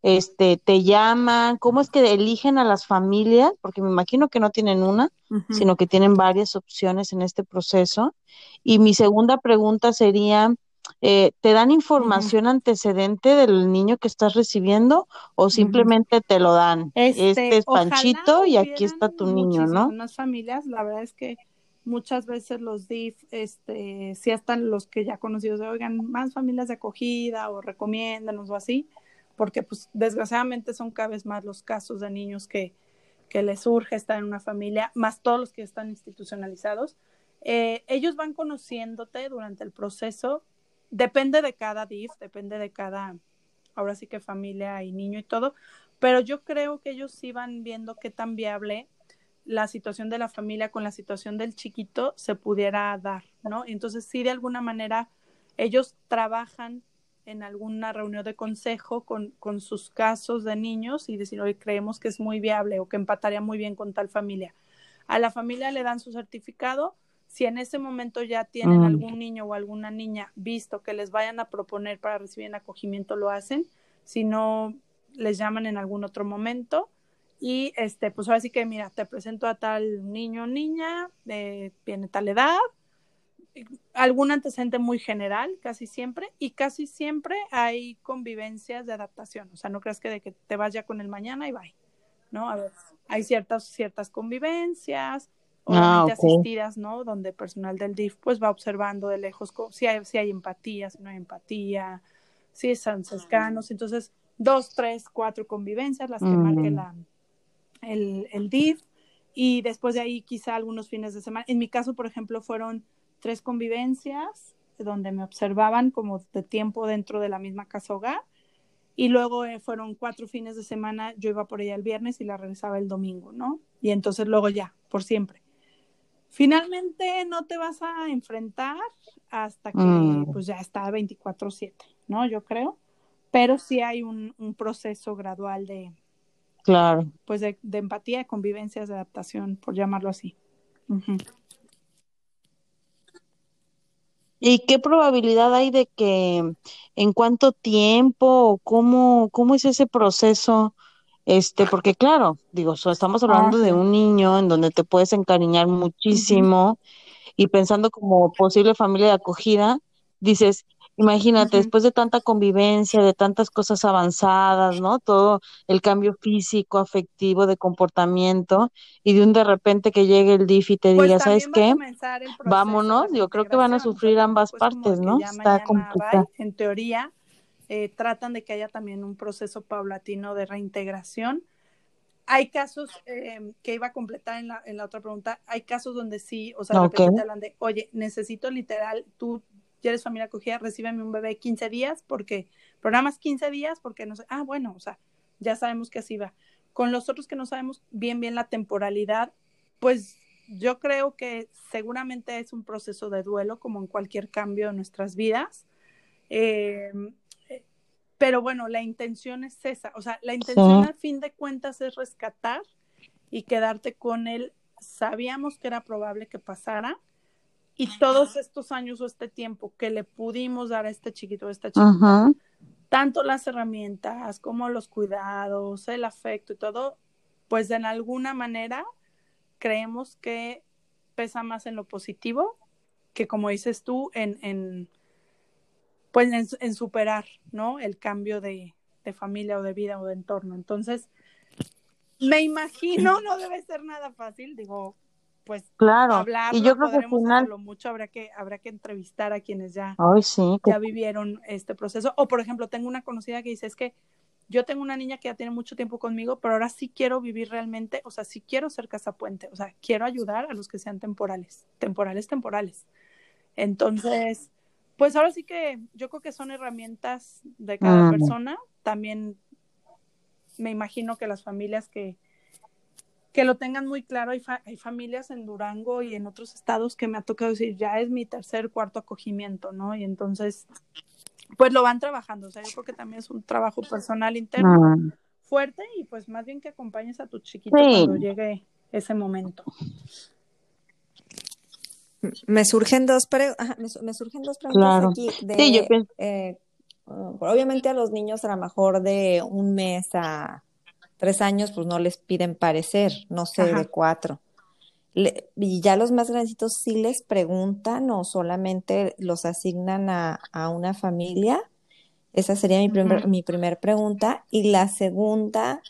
este, te llaman, cómo es que eligen a las familias, porque me imagino que no tienen una, sino que tienen varias opciones en este proceso. Y mi segunda pregunta sería, eh, ¿te dan información antecedente del niño que estás recibiendo o simplemente te lo dan? Este, este es Panchito y aquí está tu niño, ¿no? Las familias, la verdad es que muchas veces los DIF, este, si están los que ya conocidos, oigan, más familias de acogida o recomiéndanos o así, porque pues desgraciadamente son cada vez más los casos de niños que, que les surge estar en una familia, más todos los que están institucionalizados. Eh, ellos van conociéndote durante el proceso, depende de cada DIF, depende de cada, ahora sí que familia y niño y todo, pero yo creo que ellos sí van viendo qué tan viable la situación de la familia con la situación del chiquito se pudiera dar, ¿no? Entonces sí, de alguna manera, ellos trabajan en alguna reunión de consejo con, con sus casos de niños y decir, hoy creemos que es muy viable o que empataría muy bien con tal familia. A la familia le dan su certificado. Si en ese momento ya tienen mm. algún niño o alguna niña visto que les vayan a proponer para recibir en acogimiento, lo hacen. Si no, les llaman en algún otro momento. Y este, pues ahora sí que, mira, te presento a tal niño o niña, eh, tiene tal edad, algún antecedente muy general, casi siempre, y casi siempre hay convivencias de adaptación. O sea, no creas que de que te vas ya con el mañana y bye, ¿no? A ver, hay ciertas, ciertas convivencias, ah, obviamente asistidas, ¿no? Donde personal del DIF pues va observando de lejos si hay, si hay empatía, si no hay empatía, si están cercanos. Entonces, dos, tres, cuatro convivencias, las que marque mm. la, el, el DIF, y después de ahí quizá algunos fines de semana. En mi caso, por ejemplo, fueron tres convivencias donde me observaban como de tiempo dentro de la misma casa hogar y luego eh, fueron cuatro fines de semana, yo iba por ella el viernes y la regresaba el domingo, ¿no? Y entonces luego ya, por siempre. Finalmente no te vas a enfrentar hasta que mm. pues ya está 24/7, ¿no? Yo creo, pero sí hay un, un proceso gradual de, claro, pues de, de, empatía, convivencias, de adaptación, por llamarlo así. ¿Y qué probabilidad hay de que en cuánto tiempo, cómo, cómo es ese proceso? Este, porque claro, digo, estamos hablando de un niño en donde te puedes encariñar muchísimo y pensando como posible familia de acogida, dices, Imagínate, después de tanta convivencia, de tantas cosas avanzadas, ¿no? Todo el cambio físico, afectivo, de comportamiento, y de un de repente que llegue el DIF y te pues diga, ¿sabes qué? Vámonos, yo creo que van a sufrir ambas pues partes, ¿no? Está complicado. En teoría, eh, tratan de que haya también un proceso paulatino de reintegración. hay casos eh, que iba a completar en la, en la otra pregunta, hay casos donde sí, o sea, de repente te hablan de, oye, necesito literal, tú ya eres familia acogida, recíbeme un bebé 15 días porque, programas 15 días porque no sé, ah, bueno, o sea, ya sabemos que así va. Con los otros que no sabemos bien, bien la temporalidad, pues yo creo que seguramente es un proceso de duelo como en cualquier cambio de nuestras vidas. Eh, pero bueno, la intención es esa, o sea, la intención al fin de cuentas es rescatar y quedarte con él. Sabíamos que era probable que pasara y todos estos años o este tiempo que le pudimos dar a este chiquito, a esta chiquita, tanto las herramientas como los cuidados, el afecto y todo, pues en alguna manera creemos que pesa más en lo positivo que como dices tú, en, en pues en, superar, ¿no? El cambio de, familia o de vida o de entorno. Entonces, me imagino, no debe ser nada fácil, digo, pues claro y yo creo que al final mucho habrá que habrá que entrevistar a quienes ya sí, ya vivieron este proceso. O por ejemplo tengo una conocida que dice es que yo tengo una niña que ya tiene mucho tiempo conmigo pero ahora sí quiero vivir realmente o sea sí quiero ser casapuente o sea quiero ayudar a los que sean temporales temporales temporales entonces pues ahora sí que yo creo que son herramientas de cada persona. También me imagino que las familias que, que lo tengan muy claro, hay, hay familias en Durango y en otros estados que me ha tocado decir, ya es mi tercer, cuarto acogimiento, ¿no? Y entonces, pues lo van trabajando. O sea, yo creo que también es un trabajo personal interno mm. fuerte y pues más bien que acompañes a tu chiquito cuando llegue ese momento me surgen dos, me, surgen dos preguntas aquí. De, eh, obviamente a los niños a lo mejor de un mes a tres años, pues no les piden parecer, no sé, de cuatro. y ya los más grandecitos sí les preguntan o solamente los asignan a, a una familia. Esa sería mi, primer, mi primer pregunta. Y la segunda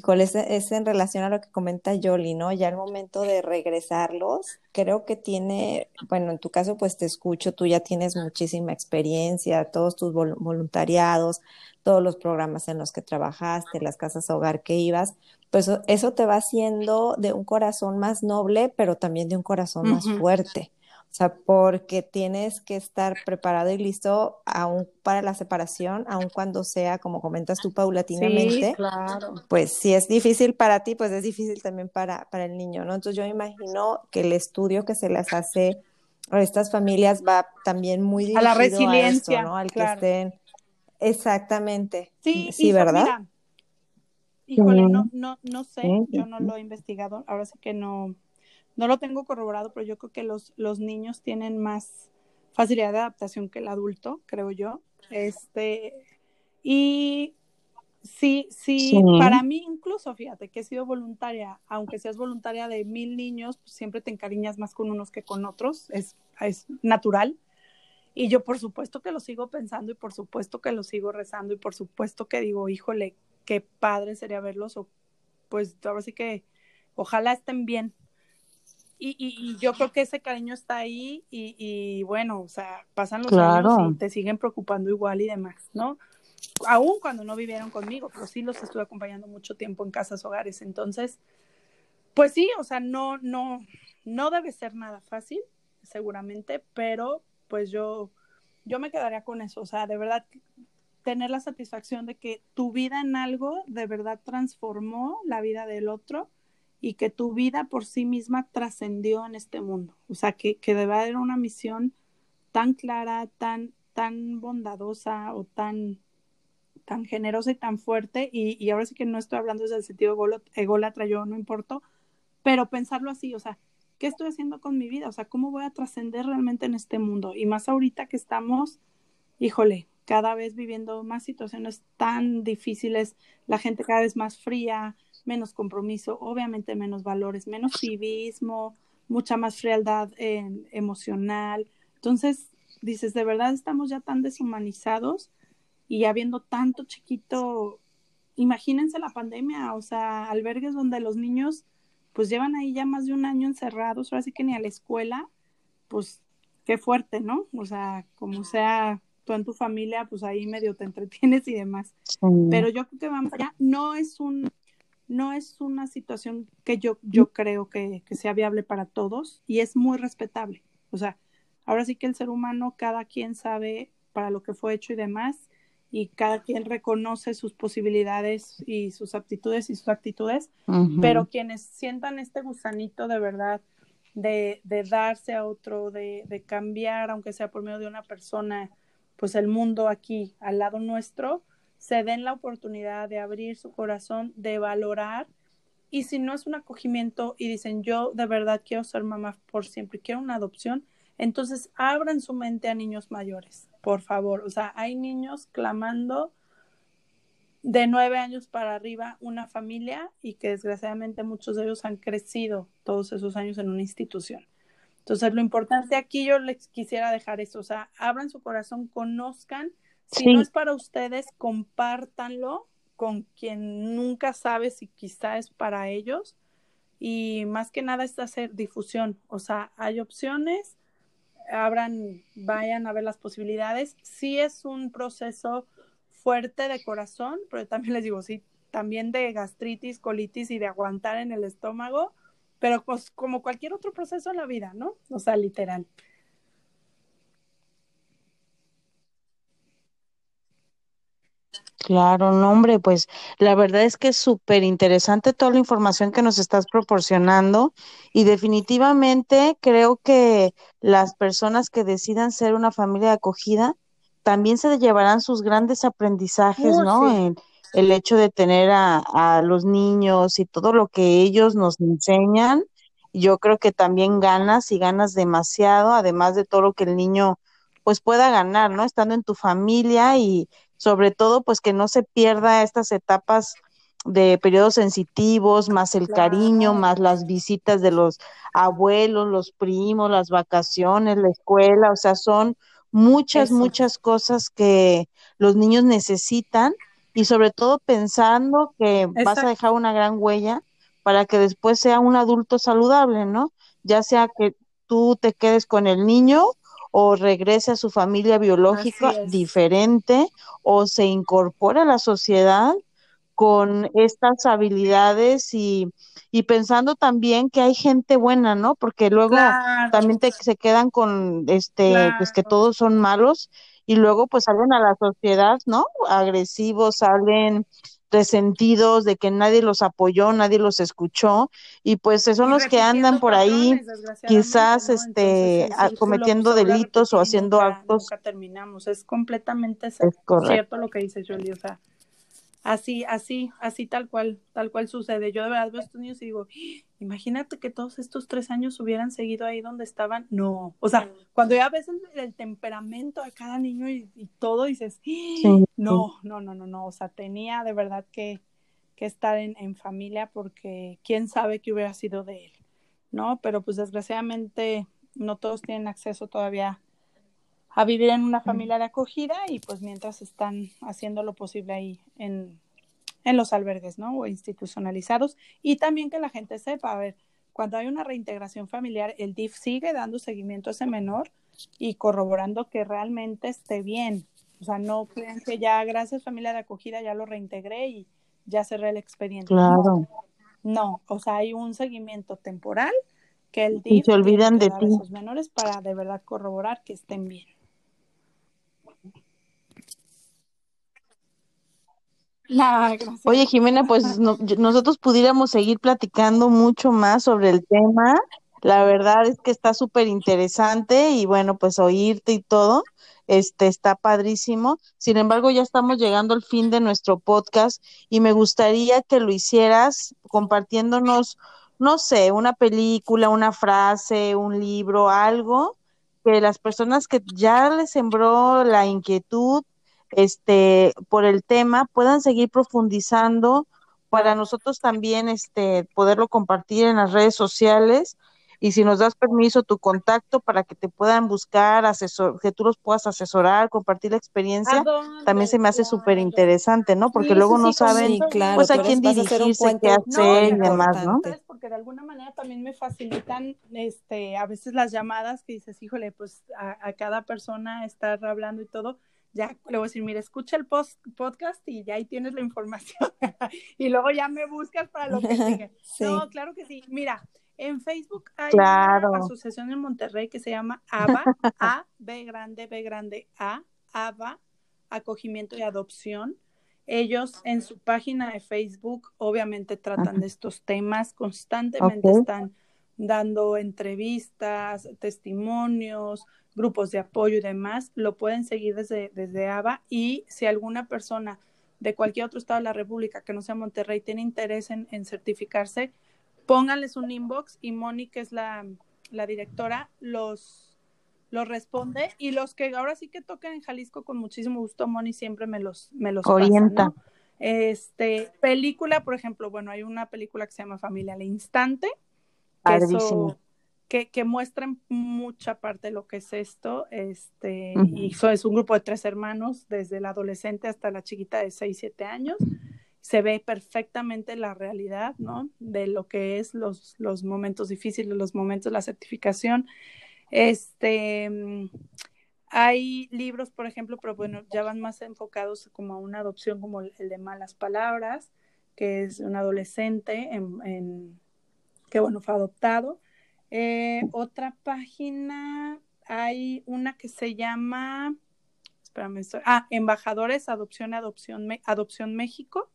y cuál es, en relación a lo que comenta Yoli, ¿no? Ya el momento de regresarlos, creo que tiene, bueno, en tu caso pues te escucho, tú ya tienes muchísima experiencia, todos tus voluntariados, todos los programas en los que trabajaste, las casas hogar que ibas, pues eso te va haciendo de un corazón más noble, pero también de un corazón más fuerte. O sea, porque tienes que estar preparado y listo aún para la separación, aun cuando sea, como comentas tú, paulatinamente. Sí, claro. Pues si es difícil para ti, pues es difícil también para, para el niño, ¿no? Entonces yo imagino que el estudio que se les hace a estas familias va también muy dirigido a la resiliencia, ¿no? Al que estén exactamente. Sí, sí ¿verdad? híjole, no, no, no sé, yo no lo he investigado, ahora sí que no, no lo tengo corroborado, pero yo creo que los, los niños tienen más facilidad de adaptación que el adulto, creo yo. Este, y sí, sí, para mí incluso, fíjate, que he sido voluntaria, aunque seas voluntaria de mil niños, pues siempre te encariñas más con unos que con otros, es, es natural. Y yo por supuesto que lo sigo pensando y por supuesto que lo sigo rezando y por supuesto que digo, híjole, qué padre sería verlos o pues ahora sí que ojalá estén bien, y, y, yo creo que ese cariño está ahí y, y bueno, o sea, pasan los años y te siguen preocupando igual y demás, ¿no? Aún cuando no vivieron conmigo, pero sí los estuve acompañando mucho tiempo en casas hogares. Entonces, pues sí, o sea, no, no, no debe ser nada fácil, seguramente, pero pues yo, yo me quedaría con eso, o sea, de verdad tener la satisfacción de que tu vida en algo de verdad transformó la vida del otro y que tu vida por sí misma trascendió en este mundo. O sea, que, que debe haber una misión tan clara, tan, tan bondadosa o tan, tan generosa y tan fuerte. Y, y ahora sí que no estoy hablando desde el sentido ególatra, yo no importo, pero pensarlo así, o sea, ¿qué estoy haciendo con mi vida? O sea, ¿cómo voy a trascender realmente en este mundo? Y más ahorita que estamos, híjole, cada vez viviendo más situaciones tan difíciles, la gente cada vez más fría, menos compromiso, obviamente menos valores, menos civismo, mucha más frialdad emocional. Entonces, dices, de verdad estamos ya tan deshumanizados y habiendo tanto chiquito, imagínense la pandemia, o sea, albergues donde los niños pues llevan ahí ya más de un año encerrados, ahora sí que ni a la escuela, pues qué fuerte, ¿no? O sea, como sea tú en tu familia, pues ahí medio te entretienes y demás. Pero yo creo que vamos allá, no es un no es una situación que yo, yo creo que, que sea viable para todos y es muy respetable. O sea, ahora sí que el ser humano, cada quien sabe para lo que fue hecho y demás, y cada quien reconoce sus posibilidades y sus aptitudes y sus actitudes, pero quienes sientan este gusanito de verdad de, de darse a otro, de, de, cambiar, aunque sea por medio de una persona, pues el mundo aquí al lado nuestro, se den la oportunidad de abrir su corazón, de valorar. Y si no es un acogimiento y dicen yo de verdad quiero ser mamá por siempre, quiero una adopción, entonces abran su mente a niños mayores por favor. O sea, hay niños clamando de nueve años para arriba una familia y que desgraciadamente muchos de ellos han crecido todos esos años en una institución. Entonces, lo importante aquí yo les quisiera dejar eso, o sea, abran su corazón, conozcan, si no es para ustedes, compártanlo con quien nunca sabe si quizá es para ellos y más que nada es hacer difusión, o sea, hay opciones, abran, vayan a ver las posibilidades. Sí es un proceso fuerte de corazón, pero también les digo, sí, también de gastritis, colitis y de aguantar en el estómago, pero pues como cualquier otro proceso en la vida, ¿no? O sea, literal. Claro, no, hombre, pues la verdad es que es súper interesante toda la información que nos estás proporcionando y definitivamente creo que las personas que decidan ser una familia de acogida también se llevarán sus grandes aprendizajes, ¿no? sí, En el hecho de tener a, a los niños y todo lo que ellos nos enseñan. Yo creo que también ganas y ganas demasiado, además de todo lo que el niño pues pueda ganar, ¿no? Estando en tu familia y sobre todo pues que no se pierda estas etapas de periodos sensitivos, más el cariño, más las visitas de los abuelos, los primos, las vacaciones, la escuela, o sea, son muchas, eso, muchas cosas que los niños necesitan y sobre todo pensando que vas a dejar una gran huella para que después sea un adulto saludable, ¿no? Ya sea que tú te quedes con el niño o regrese a su familia biológica diferente o se incorpore a la sociedad con estas habilidades y, y pensando también que hay gente buena, ¿no? Porque luego claro, también te, se quedan con este, pues que todos son malos y luego pues salen a la sociedad, ¿no? Agresivos, salen resentidos de que nadie los apoyó, nadie los escuchó y pues son y los que andan por ahí quizás este cometiendo delitos o haciendo nunca, actos nunca terminamos. Es completamente es cierto lo que dice Jolie, o sea, Así, así, así tal cual, tal cual sucede. Yo de verdad veo a estos niños y digo, imagínate que todos estos tres años hubieran seguido ahí donde estaban. No, o sea, cuando ya ves el, el temperamento de cada niño y, y todo, dices, Sí, no, no, no, no, no. O sea, tenía de verdad que, que estar en, en familia porque quién sabe qué hubiera sido de él, ¿no? Pero pues desgraciadamente no todos tienen acceso todavía a vivir en una familia de acogida y pues mientras están haciendo lo posible ahí en, en los albergues, ¿no? O institucionalizados. Y también que la gente sepa, a ver, cuando hay una reintegración familiar, el DIF sigue dando seguimiento a ese menor y corroborando que realmente esté bien. O sea, no crean que ya, gracias familia de acogida, ya lo reintegré y ya cerré el expediente. No, claro. no. O sea, hay un seguimiento temporal que el Y DIF se tiene olvidan de a ti. esos menores para de verdad corroborar que estén bien. Nada, gracias. Oye, Jimena, pues no- nosotros pudiéramos seguir platicando mucho más sobre el tema. La verdad es que está súper interesante y bueno, pues oírte y todo, este está padrísimo. Sin embargo, ya estamos llegando al fin de nuestro podcast y me gustaría que lo hicieras compartiéndonos, no sé, una película, una frase, un libro, algo que las personas que ya les sembró la inquietud este, por el tema, puedan seguir profundizando para nosotros también este, poderlo compartir en las redes sociales y si nos das permiso, tu contacto para que te puedan buscar, asesor, que tú los puedas asesorar, compartir la ¿A experiencia, también se me hace súper interesante, ¿no? Porque Sí, sí, luego no sí, saben, Sí, mucho claro, pues, a quién a dirigirse, qué No, hacer y demás, ¿no? porque de alguna manera también me facilitan este, a veces las llamadas que dices, híjole, pues a, a cada persona estar hablando y todo. Ya le voy a decir, mira, escucha el post podcast y ya ahí tienes la información. y luego ya me buscas para lo que sigue. No, claro que sí. Mira, en Facebook hay una asociación en Monterrey que se llama ABA, A, B grande, B grande, A, ABA, Acogimiento y Adopción. Ellos en su página de Facebook obviamente tratan de estos temas, constantemente están dando entrevistas, testimonios, grupos de apoyo y demás, lo pueden seguir desde, desde ABA. Y si alguna persona de cualquier otro estado de la República que no sea Monterrey tiene interés en, certificarse, pónganles un inbox y Moni, que es la, directora, los, los responde. Y los que ahora sí que toquen en Jalisco con muchísimo gusto, Moni siempre me los, me los orienta. Este, película, por ejemplo, bueno, hay una película que se llama Familia al Instante, eso que, que muestran mucha parte de lo que es esto, este, y eso es un grupo de tres hermanos, desde el adolescente hasta la chiquita de 6, 7 años, se ve perfectamente la realidad, ¿no? De lo que es los, los momentos difíciles, los momentos de la certificación. Este, hay libros, por ejemplo, pero bueno, ya van más enfocados como a una adopción como el, de Malas Palabras, que es un adolescente en, en, que, bueno, fue adoptado eh, otra página, hay una que se llama, espérame, estoy, ah, Embajadores Adopción Adopción, Adopción México,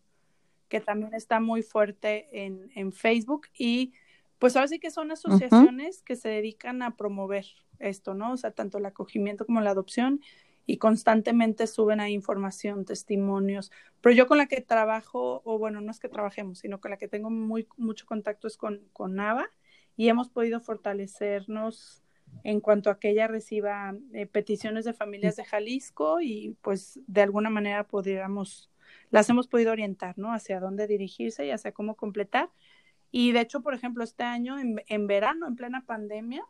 que también está muy fuerte en, en Facebook y pues ahora sí que son asociaciones que se dedican a promover esto, ¿no? O sea, tanto el acogimiento como la adopción y constantemente suben ahí información, testimonios. Pero yo con la que trabajo, o bueno, no es que trabajemos, sino con la que tengo muy mucho contacto es con, con NAVA y hemos podido fortalecernos en cuanto a que ella reciba eh, peticiones de familias de Jalisco y pues de alguna manera podríamos, las hemos podido orientar, ¿no? Hacia dónde dirigirse y hacia cómo completar. Y de hecho, por ejemplo, este año, en, en verano, en plena pandemia,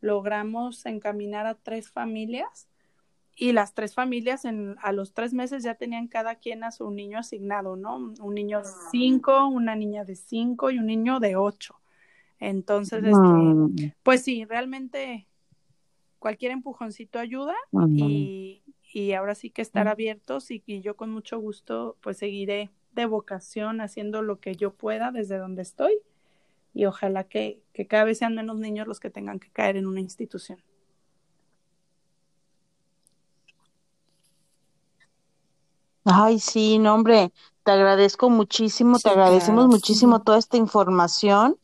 logramos encaminar a tres familias y las tres familias en, a los tres meses ya tenían cada quien a su niño asignado, ¿no? Un niño de cinco, una niña de cinco y un niño de ocho. Entonces, este, pues sí, realmente cualquier empujoncito ayuda y, y, ahora sí que estar abiertos y, y, yo con mucho gusto pues seguiré de vocación haciendo lo que yo pueda desde donde estoy y ojalá que, que cada vez sean menos niños los que tengan que caer en una institución. Ay, sí, no, hombre, te agradezco muchísimo, te agradecemos muchísimo toda esta información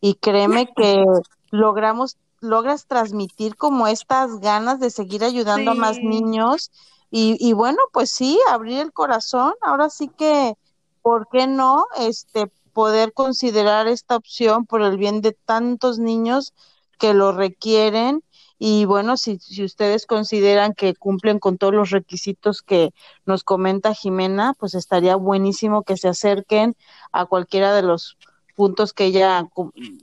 y créeme que logramos, logras transmitir como estas ganas de seguir ayudando a más niños y, y bueno, pues sí, abrir el corazón, ahora sí que, ¿por qué no? Este, poder considerar esta opción por el bien de tantos niños que lo requieren y bueno, si, si ustedes consideran que cumplen con todos los requisitos que nos comenta Jimena, pues estaría buenísimo que se acerquen a cualquiera de los puntos que ella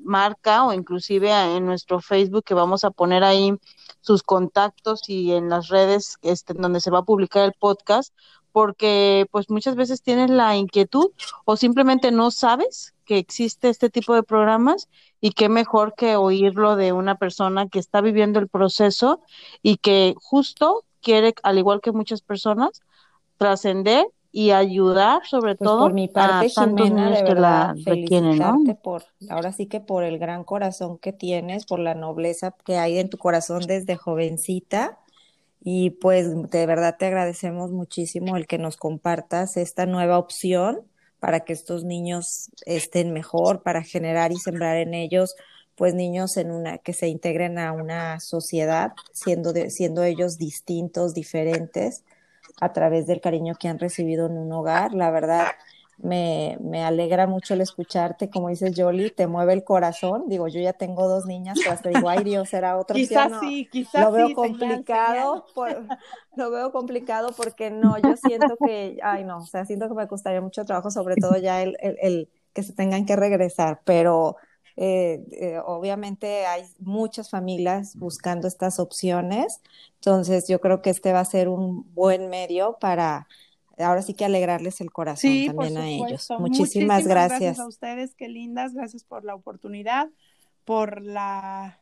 marca o inclusive en nuestro Facebook que vamos a poner ahí sus contactos y en las redes este, donde se va a publicar el podcast porque pues muchas veces tienes la inquietud o simplemente no sabes que existe este tipo de programas y qué mejor que oírlo de una persona que está viviendo el proceso y que justo quiere, al igual que muchas personas, trascender y ayudar sobre pues todo por mi parte, a tantos niños que la requieren, ¿no? por ahora sí que por el gran corazón que tienes, por la nobleza que hay en tu corazón desde jovencita y pues de verdad te agradecemos muchísimo el que nos compartas esta nueva opción para que estos niños estén mejor, para generar y sembrar en ellos pues niños en una que se integren a una sociedad siendo siendo ellos distintos, diferentes a través del cariño que han recibido en un hogar. La verdad, me, me alegra mucho el escucharte, como dices Jolie, te mueve el corazón. Digo, yo ya tengo dos niñas, pero hasta digo, ay Dios, será otra quizás sí, quizás Lo veo complicado, lo veo complicado porque no, yo siento que, ay no, o sea, siento que me costaría mucho trabajo, sobre todo ya el, el, el que se tengan que regresar, pero eh, eh, obviamente hay muchas familias buscando estas opciones, entonces yo creo que este va a ser un buen medio para ahora sí que alegrarles el corazón también a ellos. Muchísimas, gracias. a ustedes, qué lindas, gracias por la oportunidad, por la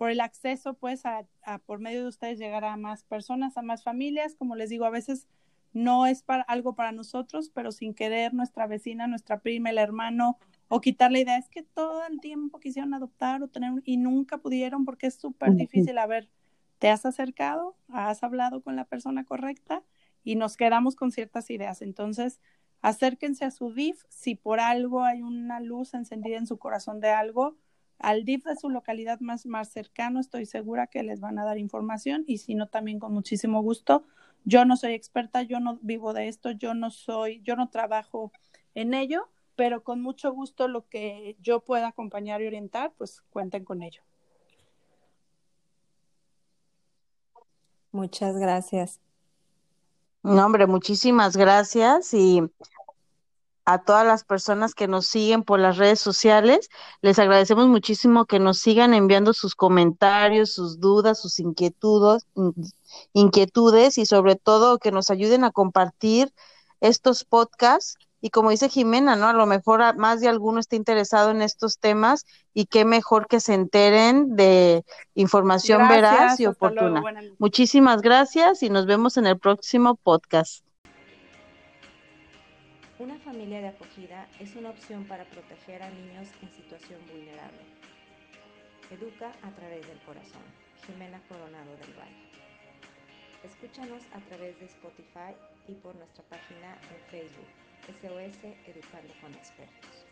por el acceso, pues, a, por medio de ustedes llegar a más personas, a más familias. Como les digo, a veces no es para, algo para nosotros, pero sin querer nuestra vecina, nuestra prima, el hermano, o quitar la idea, es que todo el tiempo quisieron adoptar o tener y nunca pudieron porque es súper difícil. A ver, ¿te has acercado? ¿Has hablado con la persona correcta? Y nos quedamos con ciertas ideas. Entonces, acérquense a su DIF si por algo hay una luz encendida en su corazón de algo al DIF de su localidad más, más cercano, estoy segura que les van a dar información y si no, también con muchísimo gusto. Yo no soy experta, yo no vivo de esto, yo no soy, yo no trabajo en ello, pero con mucho gusto lo que yo pueda acompañar y orientar, pues cuenten con ello. Muchas gracias. No, hombre, muchísimas gracias y a todas las personas que nos siguen por las redes sociales. Les agradecemos muchísimo que nos sigan enviando sus comentarios, sus dudas, sus inquietudes, inquietudes y sobre todo que nos ayuden a compartir estos podcasts. Y como dice Jimena, ¿no? A lo mejor más de alguno está interesado en estos temas y qué mejor que se enteren de información veraz y oportuna. Muchísimas gracias y nos vemos en el próximo podcast. Una familia de acogida es una opción para proteger a niños en situación vulnerable. Educa a través del corazón. Jimena Coronado del Valle. Escúchanos a través de Spotify y por nuestra página en Facebook, SOS Educando con Expertos.